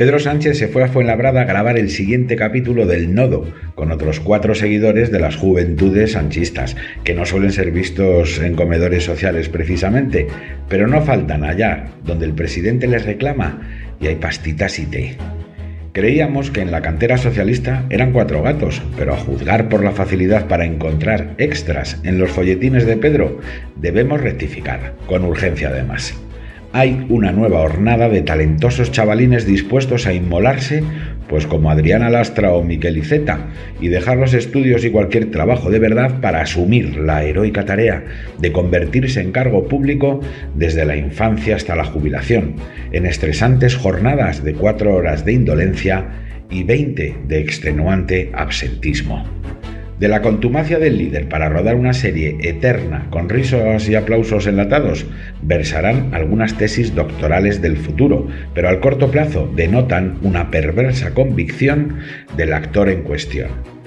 Pedro Sánchez se fue a Fuenlabrada a grabar el siguiente capítulo del Nodo, con otros cuatro seguidores de las juventudes sanchistas, que no suelen ser vistos en comedores sociales precisamente, pero no faltan allá, donde el presidente les reclama, y hay pastitas y té. Creíamos que en la cantera socialista eran cuatro gatos, pero a juzgar por la facilidad para encontrar extras en los folletines de Pedro, debemos rectificar, con urgencia además hay una nueva hornada de talentosos chavalines dispuestos a inmolarse, pues como Adriana Lastra o Miquel Iceta, y dejar los estudios y cualquier trabajo de verdad para asumir la heroica tarea de convertirse en cargo público desde la infancia hasta la jubilación, en estresantes jornadas de cuatro horas de indolencia y veinte de extenuante absentismo. De la contumacia del líder para rodar una serie eterna con risos y aplausos enlatados, versarán algunas tesis doctorales del futuro, pero al corto plazo denotan una perversa convicción del actor en cuestión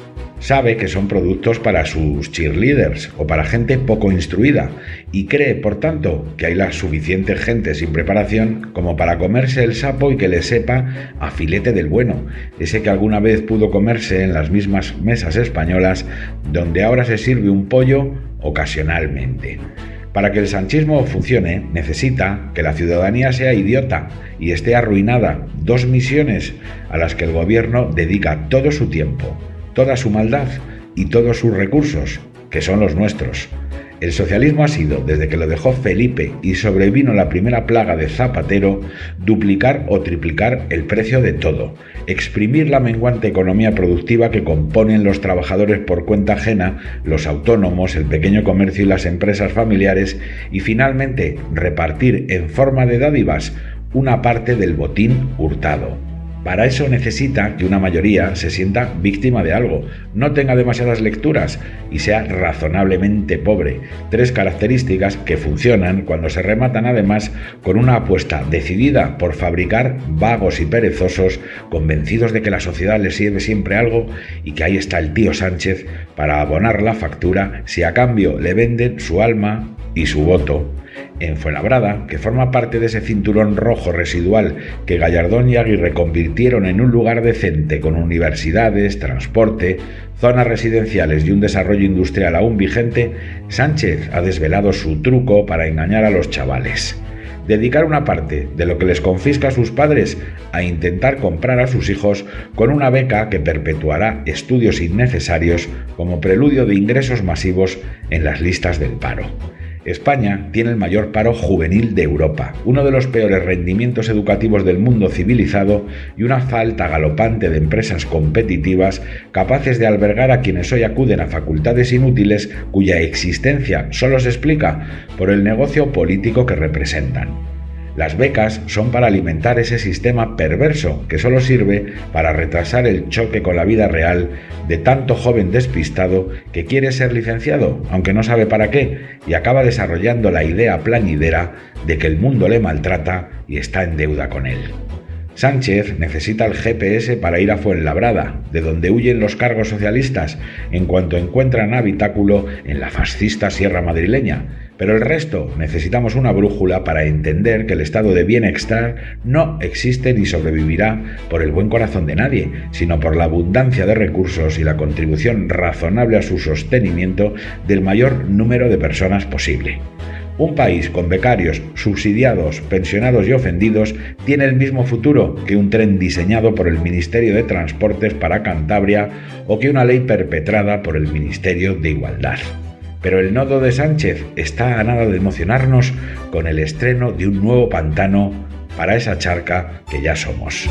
sabe que son productos para sus cheerleaders o para gente poco instruida y cree, por tanto, que hay la suficiente gente sin preparación como para comerse el sapo y que le sepa a filete del bueno, ese que alguna vez pudo comerse en las mismas mesas españolas donde ahora se sirve un pollo ocasionalmente. Para que el sanchismo funcione, necesita que la ciudadanía sea idiota y esté arruinada, dos misiones a las que el gobierno dedica todo su tiempo toda su maldad y todos sus recursos, que son los nuestros. El socialismo ha sido, desde que lo dejó Felipe y sobrevino la primera plaga de Zapatero, duplicar o triplicar el precio de todo, exprimir la menguante economía productiva que componen los trabajadores por cuenta ajena, los autónomos, el pequeño comercio y las empresas familiares, y finalmente repartir en forma de dádivas una parte del botín hurtado. Para eso necesita que una mayoría se sienta víctima de algo, no tenga demasiadas lecturas y sea razonablemente pobre. Tres características que funcionan cuando se rematan además con una apuesta decidida por fabricar vagos y perezosos convencidos de que la sociedad les sirve siempre algo y que ahí está el tío Sánchez para abonar la factura si a cambio le venden su alma y su voto en Fuenlabrada, que forma parte de ese cinturón rojo residual que Gallardón y Aguirre convirtieron en un lugar decente con universidades, transporte, zonas residenciales y un desarrollo industrial aún vigente, Sánchez ha desvelado su truco para engañar a los chavales. Dedicar una parte de lo que les confisca a sus padres a intentar comprar a sus hijos con una beca que perpetuará estudios innecesarios como preludio de ingresos masivos en las listas del paro. España tiene el mayor paro juvenil de Europa, uno de los peores rendimientos educativos del mundo civilizado y una falta galopante de empresas competitivas capaces de albergar a quienes hoy acuden a facultades inútiles cuya existencia solo se explica por el negocio político que representan. Las becas son para alimentar ese sistema perverso que solo sirve para retrasar el choque con la vida real de tanto joven despistado que quiere ser licenciado, aunque no sabe para qué, y acaba desarrollando la idea plañidera de que el mundo le maltrata y está en deuda con él. Sánchez necesita el GPS para ir a Fuenlabrada, de donde huyen los cargos socialistas en cuanto encuentran habitáculo en la fascista sierra madrileña, pero el resto necesitamos una brújula para entender que el estado de bienestar no existe ni sobrevivirá por el buen corazón de nadie, sino por la abundancia de recursos y la contribución razonable a su sostenimiento del mayor número de personas posible. Un país con becarios, subsidiados, pensionados y ofendidos tiene el mismo futuro que un tren diseñado por el Ministerio de Transportes para Cantabria o que una ley perpetrada por el Ministerio de Igualdad. Pero el nodo de Sánchez está a nada de emocionarnos con el estreno de un nuevo pantano para esa charca que ya somos.